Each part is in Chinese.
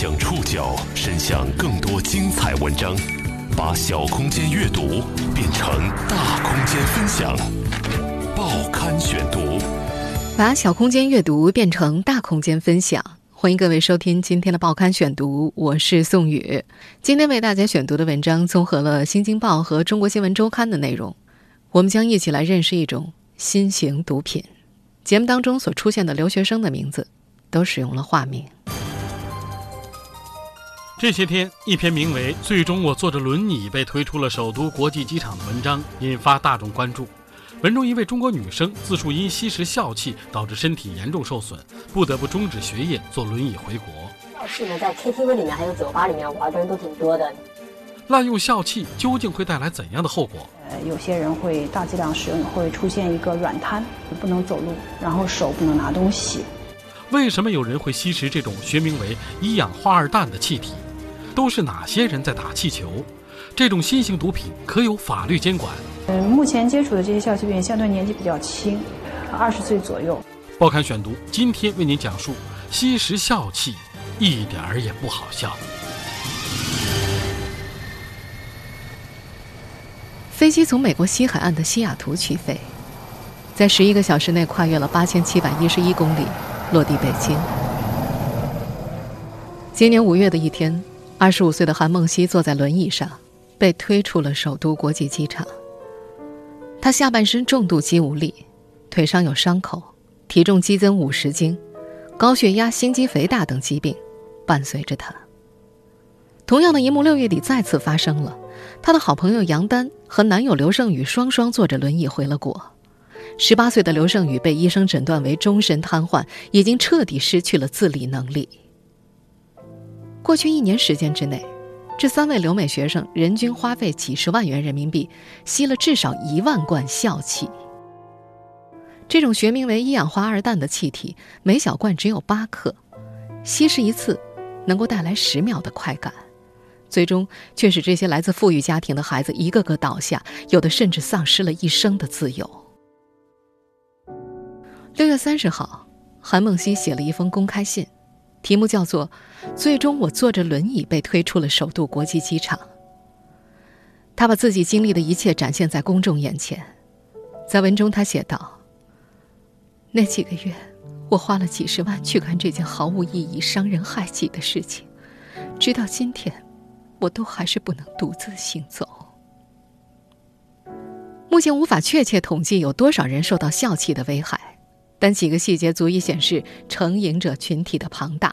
将触角伸向更多精彩文章，把小空间阅读变成大空间分享。报刊选读，把小空间阅读变成大空间分享。欢迎各位收听今天的报刊选读，我是宋宇。今天为大家选读的文章综合了《新京报》和《中国新闻周刊》的内容，我们将一起来认识一种新型毒品。节目当中所出现的留学生的名字，都使用了化名。这些天，一篇名为《最终我坐着轮椅被推出了首都国际机场》的文章引发大众关注。文中一位中国女生自述因吸食笑气导致身体严重受损，不得不终止学业，坐轮椅回国。笑气呢，在 KTV 里面还有酒吧里面玩的人都挺多的。滥用笑气究竟会带来怎样的后果？呃，有些人会大剂量使用，会出现一个软瘫，不能走路，然后手不能拿东西。为什么有人会吸食这种学名为一氧化二氮的气体？都是哪些人在打气球？这种新型毒品可有法律监管？嗯，目前接触的这些笑气病人相对年纪比较轻，二十岁左右。报刊选读今天为您讲述：吸食笑气一点儿也不好笑。飞机从美国西海岸的西雅图起飞，在十一个小时内跨越了八千七百一十一公里，落地北京。今年五月的一天。二十五岁的韩梦溪坐在轮椅上，被推出了首都国际机场。他下半身重度肌无力，腿上有伤口，体重激增五十斤，高血压、心肌肥大等疾病伴随着他。同样的一幕六月底再次发生了，他的好朋友杨丹和男友刘胜宇双双坐着轮椅回了国。十八岁的刘胜宇被医生诊断为终身瘫痪，已经彻底失去了自理能力。过去一年时间之内，这三位留美学生人均花费几十万元人民币，吸了至少一万罐笑气。这种学名为一氧化二氮的气体，每小罐只有八克，吸食一次能够带来十秒的快感，最终却使这些来自富裕家庭的孩子一个个倒下，有的甚至丧失了一生的自由。六月三十号，韩梦溪写了一封公开信。题目叫做“最终我坐着轮椅被推出了首都国际机场”。他把自己经历的一切展现在公众眼前，在文中他写道：“那几个月，我花了几十万去干这件毫无意义、伤人害己的事情，直到今天，我都还是不能独自行走。目前无法确切统计有多少人受到笑气的危害。”但几个细节足以显示成瘾者群体的庞大。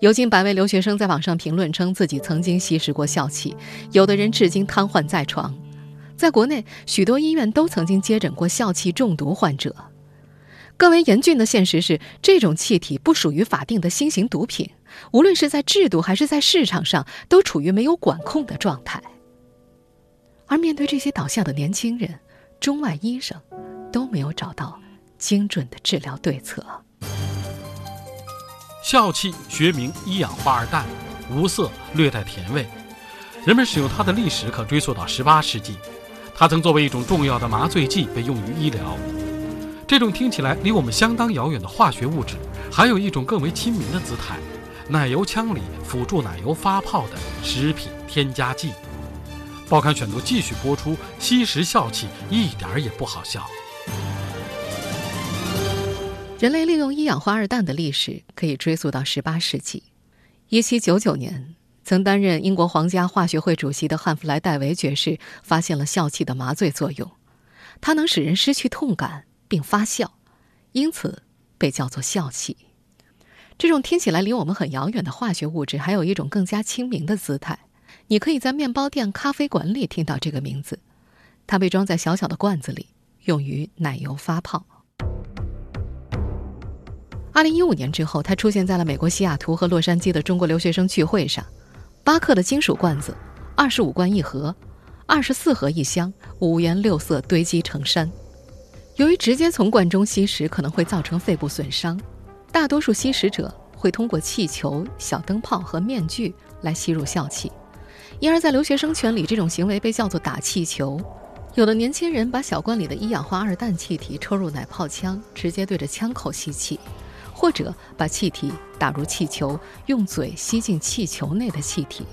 有近百位留学生在网上评论称自己曾经吸食过笑气，有的人至今瘫痪在床。在国内，许多医院都曾经接诊过笑气中毒患者。更为严峻的现实是，这种气体不属于法定的新型毒品，无论是在制度还是在市场上，都处于没有管控的状态。而面对这些倒下的年轻人，中外医生都没有找到。精准的治疗对策。笑气学名一氧化二氮，无色，略带甜味。人们使用它的历史可追溯到18世纪。它曾作为一种重要的麻醉剂被用于医疗。这种听起来离我们相当遥远的化学物质，还有一种更为亲民的姿态：奶油枪里辅助奶油发泡的食品添加剂。报刊选读继续播出：吸食笑气一点也不好笑。人类利用一氧化二氮的历史可以追溯到18世纪。1799年，曾担任英国皇家化学会主席的汉弗莱戴维爵士发现了笑气的麻醉作用，它能使人失去痛感并发笑，因此被叫做笑气。这种听起来离我们很遥远的化学物质，还有一种更加亲民的姿态。你可以在面包店、咖啡馆里听到这个名字。它被装在小小的罐子里，用于奶油发泡。二零一五年之后，他出现在了美国西雅图和洛杉矶的中国留学生聚会上。巴克的金属罐子，二十五罐一盒，二十四盒一箱，五颜六色堆积成山。由于直接从罐中吸食可能会造成肺部损伤，大多数吸食者会通过气球、小灯泡和面具来吸入笑气，因而，在留学生圈里，这种行为被叫做打气球。有的年轻人把小罐里的一氧化二氮气体抽入奶泡枪，直接对着枪口吸气。或者把气体打入气球，用嘴吸进气球内的气体。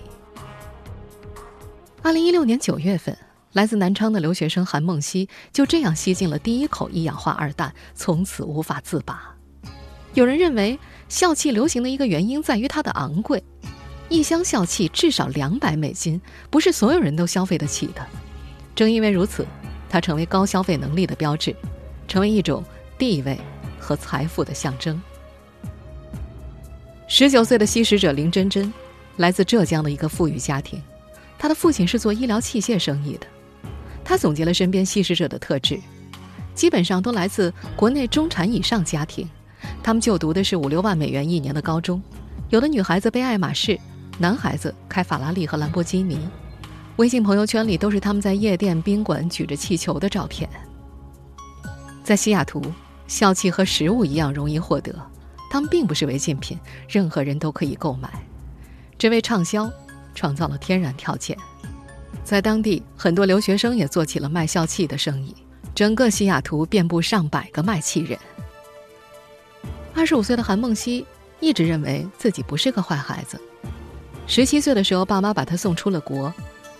二零一六年九月份，来自南昌的留学生韩梦溪就这样吸进了第一口一氧化二氮，从此无法自拔。有人认为，笑气流行的一个原因在于它的昂贵，一箱笑气至少两百美金，不是所有人都消费得起的。正因为如此，它成为高消费能力的标志，成为一种地位和财富的象征。十九岁的吸食者林真真，来自浙江的一个富裕家庭。他的父亲是做医疗器械生意的，他总结了身边吸食者的特质，基本上都来自国内中产以上家庭，他们就读的是五六万美元一年的高中，有的女孩子背爱马仕，男孩子开法拉利和兰博基尼，微信朋友圈里都是他们在夜店宾馆举着气球的照片。在西雅图，笑气和食物一样容易获得，它们并不是违禁品，任何人都可以购买，这为畅销。创造了天然条件，在当地很多留学生也做起了卖笑气的生意，整个西雅图遍布上百个卖气人。二十五岁的韩梦溪一直认为自己不是个坏孩子，十七岁的时候，爸妈把他送出了国，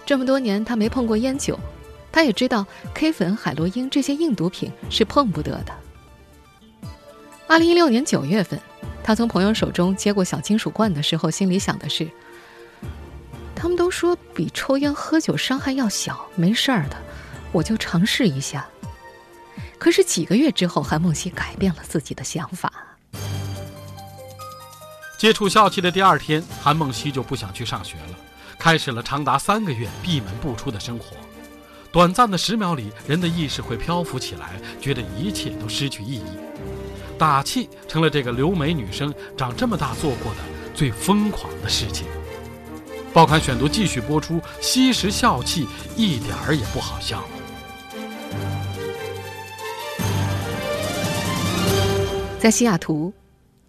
这么多年他没碰过烟酒，他也知道 K 粉、海洛因这些硬毒品是碰不得的。二零一六年九月份，他从朋友手中接过小金属罐的时候，心里想的是。他们都说比抽烟喝酒伤害要小，没事儿的，我就尝试一下。可是几个月之后，韩梦溪改变了自己的想法。接触笑气的第二天，韩梦溪就不想去上学了，开始了长达三个月闭门不出的生活。短暂的十秒里，人的意识会漂浮起来，觉得一切都失去意义。打气成了这个留美女生长这么大做过的最疯狂的事情。报刊选读继续播出，吸食笑气一点儿也不好笑。在西雅图，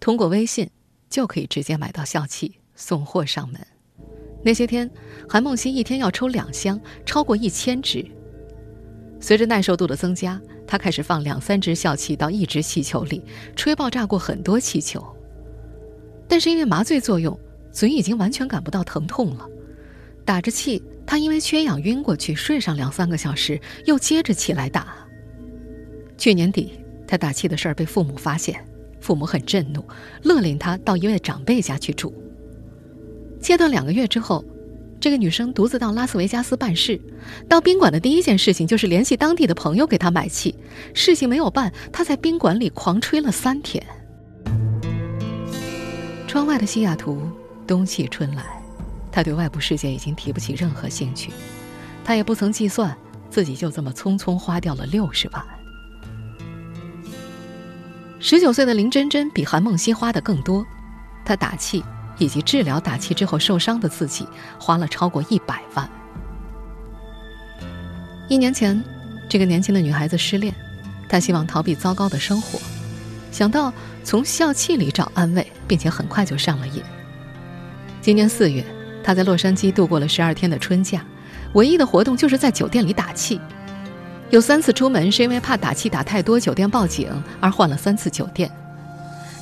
通过微信就可以直接买到笑气，送货上门。那些天，韩梦溪一天要抽两箱，超过一千支。随着耐受度的增加，他开始放两三支笑气到一只气球里，吹爆炸过很多气球。但是因为麻醉作用。嘴已经完全感不到疼痛了，打着气，他因为缺氧晕过去，睡上两三个小时，又接着起来打。去年底，他打气的事儿被父母发现，父母很震怒，勒令他到一位长辈家去住。戒断两个月之后，这个女生独自到拉斯维加斯办事，到宾馆的第一件事情就是联系当地的朋友给她买气。事情没有办，她在宾馆里狂吹了三天。窗外的西雅图。冬去春来，他对外部世界已经提不起任何兴趣，他也不曾计算自己就这么匆匆花掉了六十万。十九岁的林真真比韩梦溪花的更多，她打气以及治疗打气之后受伤的自己花了超过一百万。一年前，这个年轻的女孩子失恋，她希望逃避糟糕的生活，想到从笑气里找安慰，并且很快就上了瘾。今年四月，她在洛杉矶度过了十二天的春假，唯一的活动就是在酒店里打气。有三次出门是因为怕打气打太多，酒店报警而换了三次酒店。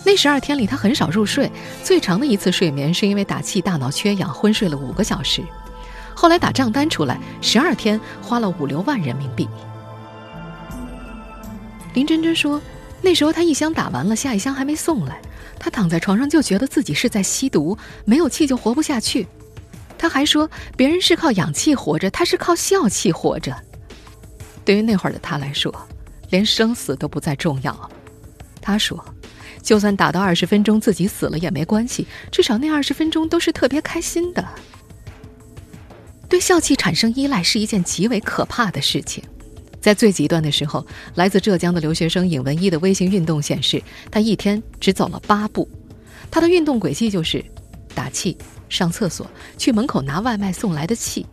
那十二天里，他很少入睡，最长的一次睡眠是因为打气大脑缺氧，昏睡了五个小时。后来打账单出来，十二天花了五六万人民币。林真真说，那时候他一箱打完了，下一箱还没送来。他躺在床上就觉得自己是在吸毒，没有气就活不下去。他还说，别人是靠氧气活着，他是靠笑气活着。对于那会儿的他来说，连生死都不再重要。他说，就算打到二十分钟自己死了也没关系，至少那二十分钟都是特别开心的。对笑气产生依赖是一件极为可怕的事情。在最极端的时候，来自浙江的留学生尹文一的微信运动显示，他一天只走了八步。他的运动轨迹就是打气、上厕所、去门口拿外卖送来的气。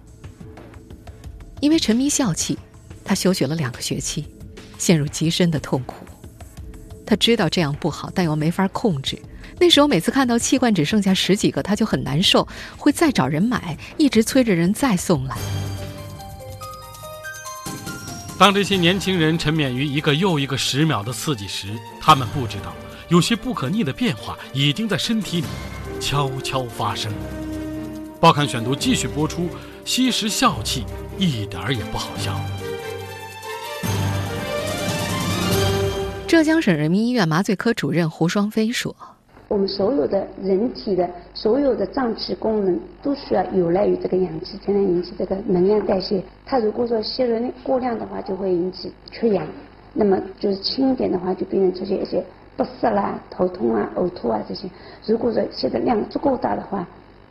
因为沉迷笑气，他休学了两个学期，陷入极深的痛苦。他知道这样不好，但又没法控制。那时候每次看到气罐只剩下十几个，他就很难受，会再找人买，一直催着人再送来。当这些年轻人沉湎于一个又一个十秒的刺激时，他们不知道，有些不可逆的变化已经在身体里悄悄发生。报刊选读继续播出，吸食笑气一点儿也不好笑。浙江省人民医院麻醉科主任胡双飞说：“我们所有的人体的所有的脏器功能都需要有赖于这个氧气才能引起这个能量代谢。它如果说吸入过量的话，就会引起缺氧。那么就是轻一点的话，就病人出现一些不适啦、头痛啊、呕吐啊这些。如果说吸的量足够大的话，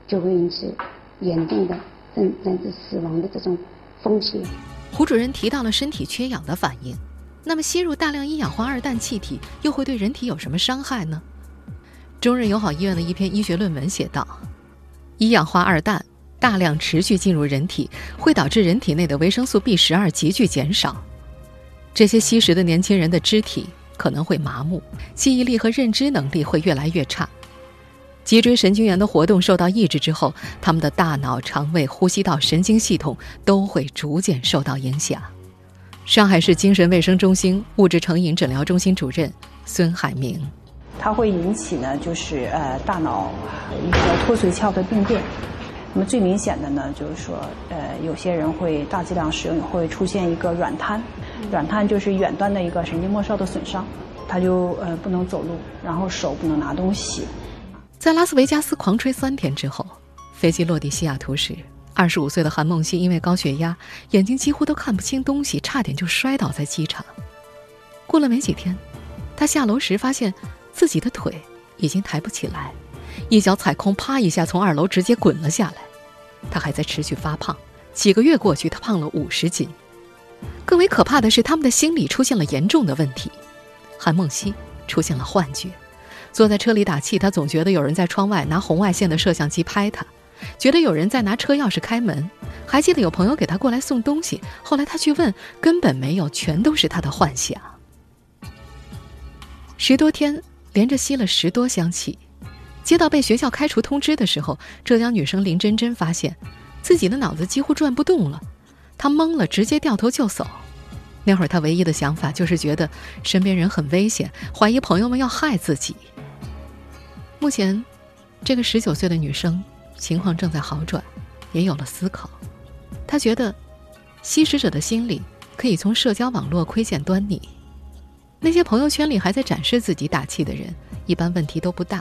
就会引起严重的甚甚至死亡的这种风险。”胡主任提到了身体缺氧的反应。那么，吸入大量一氧化二氮气体又会对人体有什么伤害呢？中日友好医院的一篇医学论文写道：一氧化二氮大量持续进入人体，会导致人体内的维生素 B 十二急剧减少。这些吸食的年轻人的肢体可能会麻木，记忆力和认知能力会越来越差。脊椎神经元的活动受到抑制之后，他们的大脑、肠胃、呼吸道、神经系统都会逐渐受到影响。上海市精神卫生中心物质成瘾诊疗中心主任孙海明，它会引起呢，就是呃大脑一个脱髓鞘的病变。那么最明显的呢，就是说呃有些人会大剂量使用会出现一个软瘫，软瘫就是远端的一个神经末梢的损伤，他就呃不能走路，然后手不能拿东西。在拉斯维加斯狂吹三天之后，飞机落地西雅图时。二十五岁的韩梦溪因为高血压，眼睛几乎都看不清东西，差点就摔倒在机场。过了没几天，他下楼时发现自己的腿已经抬不起来，一脚踩空，啪一下从二楼直接滚了下来。他还在持续发胖，几个月过去，他胖了五十斤。更为可怕的是，他们的心理出现了严重的问题。韩梦溪出现了幻觉，坐在车里打气，他总觉得有人在窗外拿红外线的摄像机拍他。觉得有人在拿车钥匙开门，还记得有朋友给他过来送东西。后来他去问，根本没有，全都是他的幻想。十多天连着吸了十多箱气，接到被学校开除通知的时候，浙江女生林真真发现自己的脑子几乎转不动了，她懵了，直接掉头就走。那会儿她唯一的想法就是觉得身边人很危险，怀疑朋友们要害自己。目前，这个十九岁的女生。情况正在好转，也有了思考。他觉得，吸食者的心理可以从社交网络窥见端倪。那些朋友圈里还在展示自己打气的人，一般问题都不大；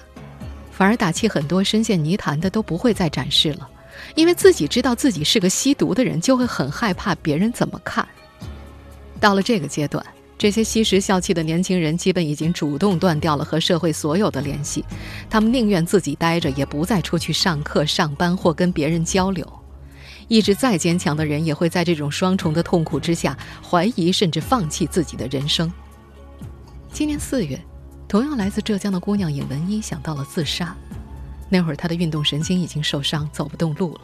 反而打气很多深陷泥潭的都不会再展示了，因为自己知道自己是个吸毒的人，就会很害怕别人怎么看。到了这个阶段。这些吸食笑气的年轻人，基本已经主动断掉了和社会所有的联系。他们宁愿自己待着，也不再出去上课、上班或跟别人交流。意志再坚强的人，也会在这种双重的痛苦之下，怀疑甚至放弃自己的人生。今年四月，同样来自浙江的姑娘尹文一想到了自杀。那会儿，她的运动神经已经受伤，走不动路了，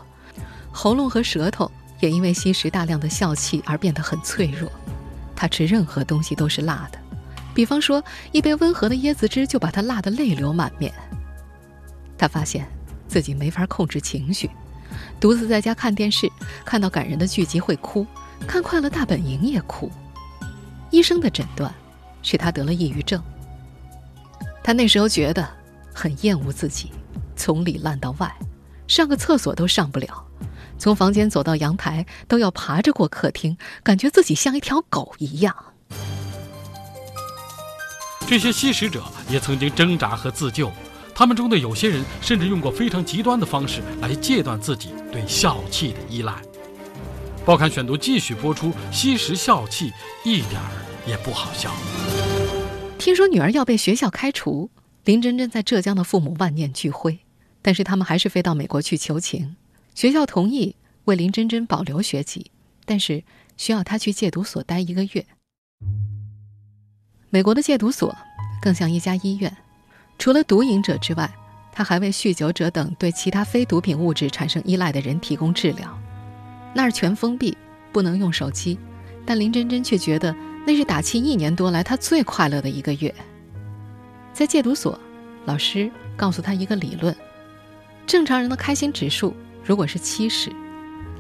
喉咙和舌头也因为吸食大量的笑气而变得很脆弱。他吃任何东西都是辣的，比方说一杯温和的椰子汁就把他辣得泪流满面。他发现自己没法控制情绪，独自在家看电视，看到感人的剧集会哭，看《快乐大本营》也哭。医生的诊断是他得了抑郁症。他那时候觉得很厌恶自己，从里烂到外，上个厕所都上不了。从房间走到阳台都要爬着过客厅，感觉自己像一条狗一样。这些吸食者也曾经挣扎和自救，他们中的有些人甚至用过非常极端的方式来戒断自己对笑气的依赖。报刊选读继续播出：吸食笑气一点儿也不好笑。听说女儿要被学校开除，林真真在浙江的父母万念俱灰，但是他们还是飞到美国去求情。学校同意为林真真保留学籍，但是需要她去戒毒所待一个月。美国的戒毒所更像一家医院，除了毒瘾者之外，他还为酗酒者等对其他非毒品物质产生依赖的人提供治疗。那儿全封闭，不能用手机，但林真真却觉得那是打气一年多来她最快乐的一个月。在戒毒所，老师告诉她一个理论：正常人的开心指数。如果是七十，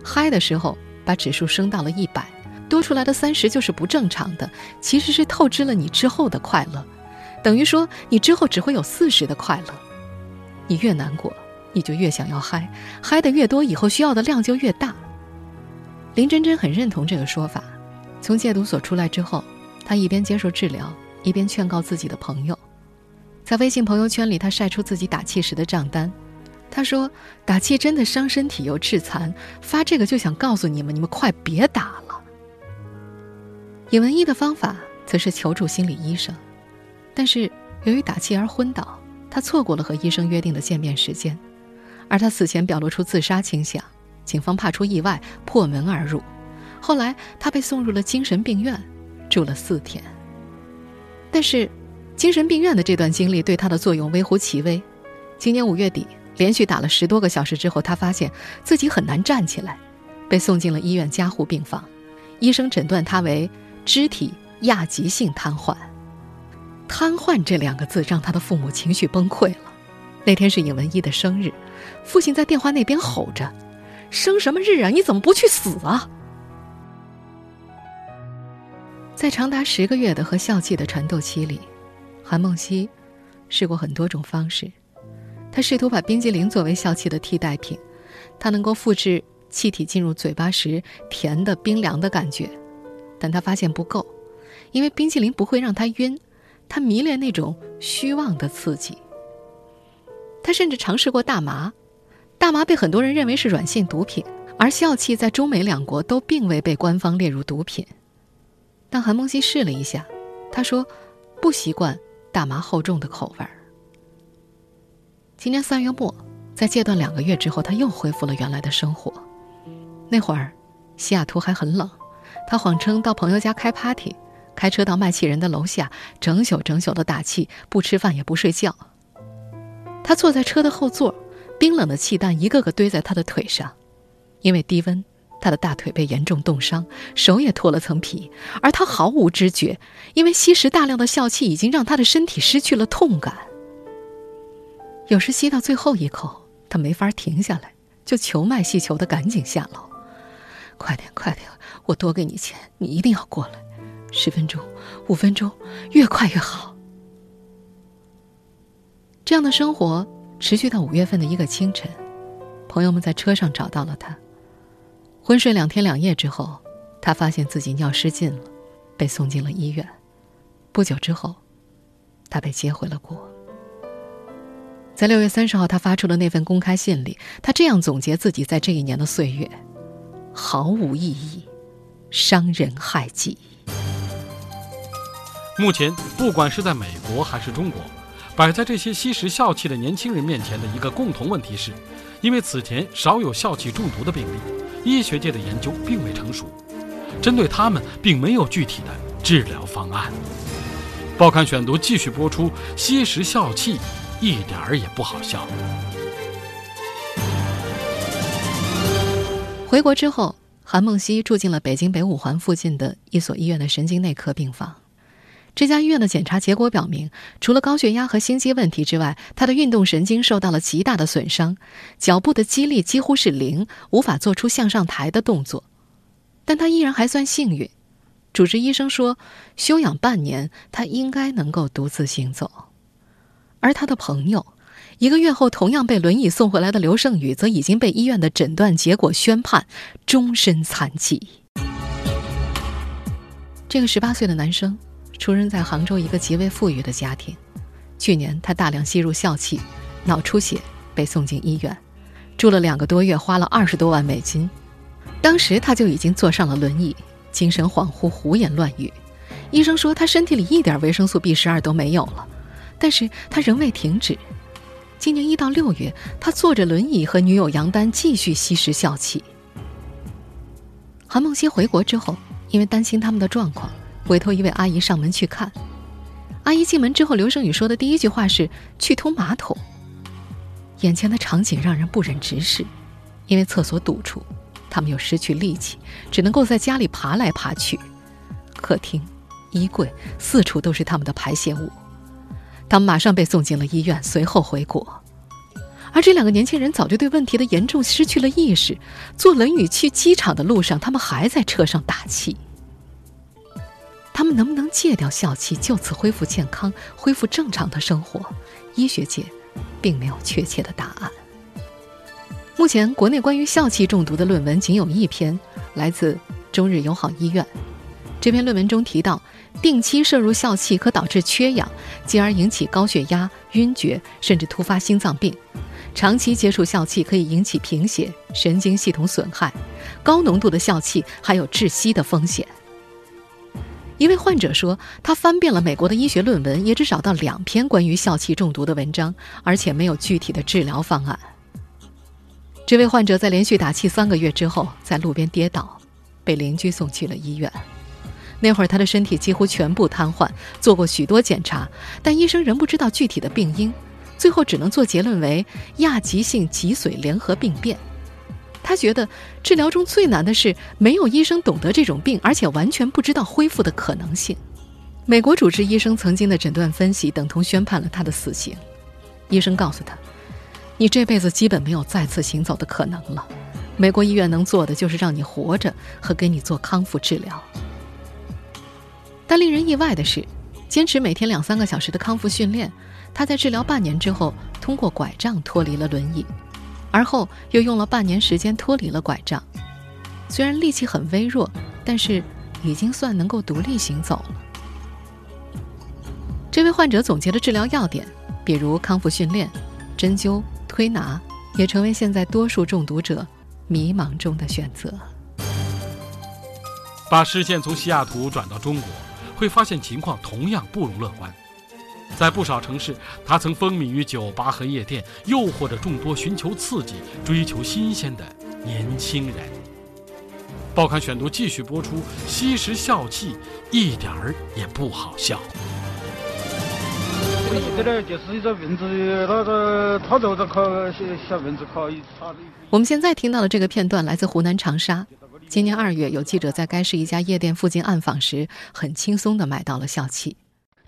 嗨的时候把指数升到了一百，多出来的三十就是不正常的，其实是透支了你之后的快乐。等于说你之后只会有四十的快乐。你越难过，你就越想要嗨，嗨的越多，以后需要的量就越大。林真真很认同这个说法。从戒毒所出来之后，她一边接受治疗，一边劝告自己的朋友。在微信朋友圈里，她晒出自己打气时的账单。他说：“打气真的伤身体又致残，发这个就想告诉你们，你们快别打了。”尹文一的方法则是求助心理医生，但是由于打气而昏倒，他错过了和医生约定的见面时间，而他死前表露出自杀倾向，警方怕出意外，破门而入。后来，他被送入了精神病院，住了四天。但是，精神病院的这段经历对他的作用微乎其微。今年五月底，连续打了十多个小时之后，他发现自己很难站起来，被送进了医院加护病房。医生诊断他为肢体亚急性瘫痪。瘫痪这两个字让他的父母情绪崩溃了。那天是尹文一的生日，父亲在电话那边吼着：“生什么日啊？你怎么不去死啊？”在长达十个月的和笑气的缠斗期里，韩梦溪试过很多种方式。他试图把冰激凌作为笑气的替代品，他能够复制气体进入嘴巴时甜的冰凉的感觉，但他发现不够，因为冰激凌不会让他晕，他迷恋那种虚妄的刺激。他甚至尝试过大麻，大麻被很多人认为是软性毒品，而笑气在中美两国都并未被官方列入毒品。但韩梦溪试了一下，他说不习惯大麻厚重的口味儿。今年三月末，在戒断两个月之后，他又恢复了原来的生活。那会儿，西雅图还很冷，他谎称到朋友家开 party，开车到卖气人的楼下，整宿整宿的打气，不吃饭也不睡觉。他坐在车的后座，冰冷的气弹一个个堆在他的腿上，因为低温。他的大腿被严重冻伤，手也脱了层皮，而他毫无知觉，因为吸食大量的笑气已经让他的身体失去了痛感。有时吸到最后一口，他没法停下来，就求卖气球的赶紧下楼。快点，快点，我多给你钱，你一定要过来。十分钟，五分钟，越快越好。这样的生活持续到五月份的一个清晨，朋友们在车上找到了他。昏睡两天两夜之后，他发现自己尿失禁了，被送进了医院。不久之后，他被接回了国。在六月三十号，他发出了那份公开信里，他这样总结自己在这一年的岁月：毫无意义，伤人害己。目前，不管是在美国还是中国，摆在这些吸食笑气的年轻人面前的一个共同问题是，因为此前少有笑气中毒的病例。医学界的研究并未成熟，针对他们并没有具体的治疗方案。报刊选读继续播出：吸食笑气一点儿也不好笑。回国之后，韩梦溪住进了北京北五环附近的一所医院的神经内科病房。这家医院的检查结果表明，除了高血压和心肌问题之外，他的运动神经受到了极大的损伤，脚部的肌力几乎是零，无法做出向上抬的动作。但他依然还算幸运，主治医生说，休养半年，他应该能够独自行走。而他的朋友，一个月后同样被轮椅送回来的刘胜宇，则已经被医院的诊断结果宣判终身残疾。这个十八岁的男生。出生在杭州一个极为富裕的家庭，去年他大量吸入笑气，脑出血被送进医院，住了两个多月，花了二十多万美金。当时他就已经坐上了轮椅，精神恍惚，胡言乱语。医生说他身体里一点维生素 B 十二都没有了，但是他仍未停止。今年一到六月，他坐着轮椅和女友杨丹继续吸食笑气。韩梦溪回国之后，因为担心他们的状况。委托一位阿姨上门去看，阿姨进门之后，刘胜宇说的第一句话是“去通马桶”。眼前的场景让人不忍直视，因为厕所堵住，他们又失去力气，只能够在家里爬来爬去。客厅、衣柜四处都是他们的排泄物。他们马上被送进了医院，随后回国。而这两个年轻人早就对问题的严重失去了意识。坐轮椅去机场的路上，他们还在车上打气。他们能不能戒掉笑气，就此恢复健康、恢复正常的生活？医学界并没有确切的答案。目前，国内关于笑气中毒的论文仅有一篇，来自中日友好医院。这篇论文中提到，定期摄入笑气可导致缺氧，进而引起高血压、晕厥，甚至突发心脏病。长期接触笑气可以引起贫血、神经系统损害。高浓度的笑气还有窒息的风险。一位患者说，他翻遍了美国的医学论文，也只找到两篇关于笑气中毒的文章，而且没有具体的治疗方案。这位患者在连续打气三个月之后，在路边跌倒，被邻居送去了医院。那会儿他的身体几乎全部瘫痪，做过许多检查，但医生仍不知道具体的病因，最后只能做结论为亚急性脊髓联合病变。他觉得治疗中最难的是没有医生懂得这种病，而且完全不知道恢复的可能性。美国主治医生曾经的诊断分析等同宣判了他的死刑。医生告诉他：“你这辈子基本没有再次行走的可能了。美国医院能做的就是让你活着和给你做康复治疗。”但令人意外的是，坚持每天两三个小时的康复训练，他在治疗半年之后，通过拐杖脱离了轮椅。而后又用了半年时间脱离了拐杖，虽然力气很微弱，但是已经算能够独立行走了。这位患者总结的治疗要点，比如康复训练、针灸、推拿，也成为现在多数中毒者迷茫中的选择。把视线从西雅图转到中国，会发现情况同样不容乐观。在不少城市，他曾风靡于酒吧和夜店，诱惑着众多寻求刺激、追求新鲜的年轻人。报刊选读继续播出：吸食笑气一点儿也不好笑。我记得呢，就是一个蚊子，那个他就在烤小小蚊子烤一插我们现在听到的这个片段来自湖南长沙。今年二月，有记者在该市一家夜店附近暗访时，很轻松地买到了笑气。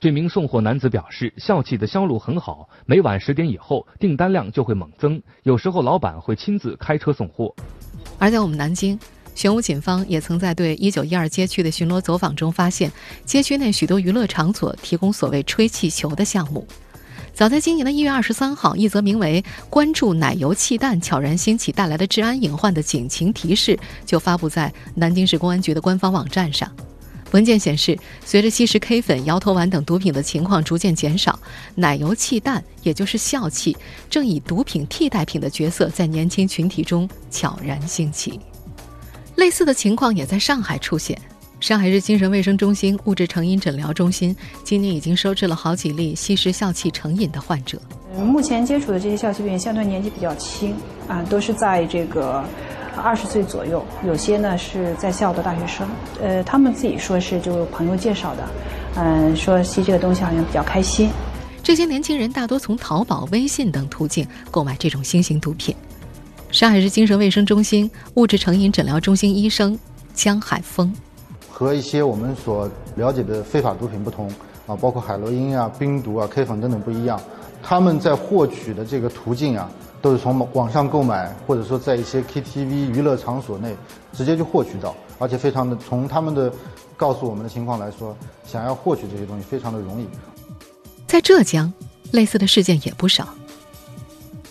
这名送货男子表示，笑气的销路很好，每晚十点以后订单量就会猛增，有时候老板会亲自开车送货。而在我们南京，玄武警方也曾在对一九一二街区的巡逻走访中发现，街区内许多娱乐场所提供所谓吹气球的项目。早在今年的一月二十三号，一则名为“关注奶油气弹悄然兴起带来的治安隐患”的警情提示就发布在南京市公安局的官方网站上。文件显示，随着吸食 K 粉、摇头丸等毒品的情况逐渐减少，奶油气弹，也就是笑气，正以毒品替代品的角色在年轻群体中悄然兴起。类似的情况也在上海出现。上海市精神卫生中心物质成瘾诊疗中心今年已经收治了好几例吸食笑气成瘾的患者。目前接触的这些笑气病人相对年纪比较轻，啊，都是在这个。二十岁左右，有些呢是在校的大学生，呃，他们自己说是就朋友介绍的，嗯，说吸这个东西好像比较开心。这些年轻人大多从淘宝、微信等途径购买这种新型毒品。上海市精神卫生中心物质成瘾诊疗中心医生江海峰，和一些我们所了解的非法毒品不同啊，包括海洛因啊、冰毒啊、K 粉等等不一样，他们在获取的这个途径啊。都是从网上购买，或者说在一些 KTV 娱乐场所内直接就获取到，而且非常的从他们的告诉我们的情况来说，想要获取这些东西非常的容易。在浙江，类似的事件也不少。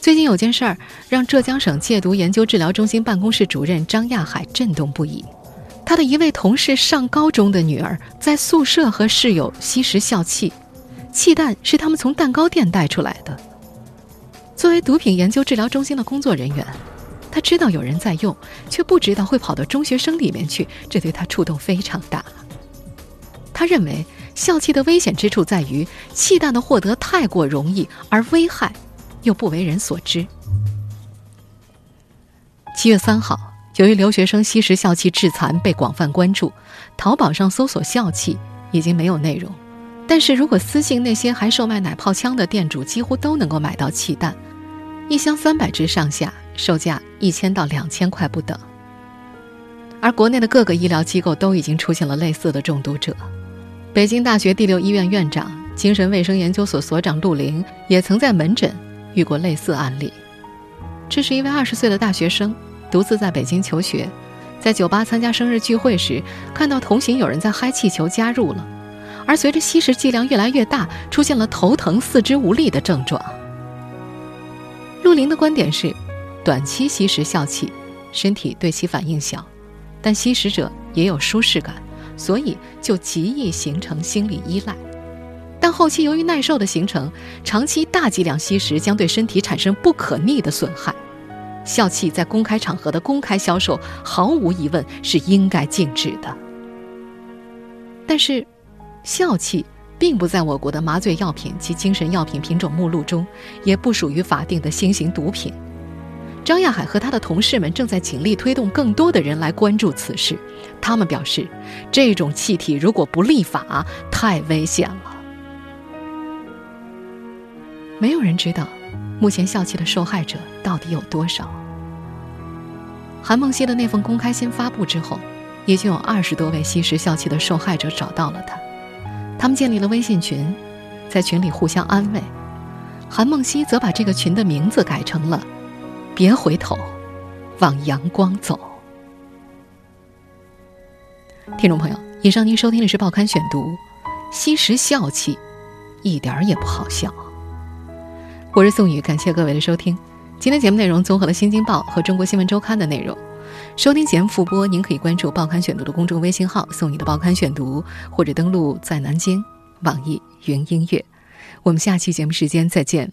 最近有件事儿让浙江省戒毒研究治疗中心办公室主任张亚海震动不已，他的一位同事上高中的女儿在宿舍和室友吸食笑气，气弹是他们从蛋糕店带出来的。作为毒品研究治疗中心的工作人员，他知道有人在用，却不知道会跑到中学生里面去，这对他触动非常大。他认为笑气的危险之处在于气弹的获得太过容易，而危害又不为人所知。七月三号，由于留学生吸食笑气致残被广泛关注，淘宝上搜索笑气已经没有内容。但是如果私信那些还售卖奶泡枪的店主，几乎都能够买到气弹，一箱三百支上下，售价一千到两千块不等。而国内的各个医疗机构都已经出现了类似的中毒者，北京大学第六医院院长、精神卫生研究所所长陆林也曾在门诊遇过类似案例。这是一位二十岁的大学生，独自在北京求学，在酒吧参加生日聚会时，看到同行有人在嗨气球，加入了。而随着吸食剂量越来越大，出现了头疼、四肢无力的症状。陆林的观点是，短期吸食笑气，身体对其反应小，但吸食者也有舒适感，所以就极易形成心理依赖。但后期由于耐受的形成，长期大剂量吸食将对身体产生不可逆的损害。笑气在公开场合的公开销售，毫无疑问是应该禁止的。但是，笑气并不在我国的麻醉药品及精神药品品种目录中，也不属于法定的新型毒品。张亚海和他的同事们正在尽力推动更多的人来关注此事。他们表示，这种气体如果不立法，太危险了。没有人知道，目前笑气的受害者到底有多少。韩梦溪的那份公开信发布之后，已经有二十多位吸食笑气的受害者找到了他，他们建立了微信群，在群里互相安慰。韩梦溪则把这个群的名字改成了“别回头，往阳光走”。听众朋友，以上您收听的是《报刊选读》，吸食笑气，一点儿也不好笑。我是宋宇，感谢各位的收听。今天节目内容综合了《新京报》和《中国新闻周刊》的内容。收听节目复播，您可以关注《报刊选读》的公众微信号“宋宇的报刊选读”，或者登录在南京网易云音乐。我们下期节目时间再见。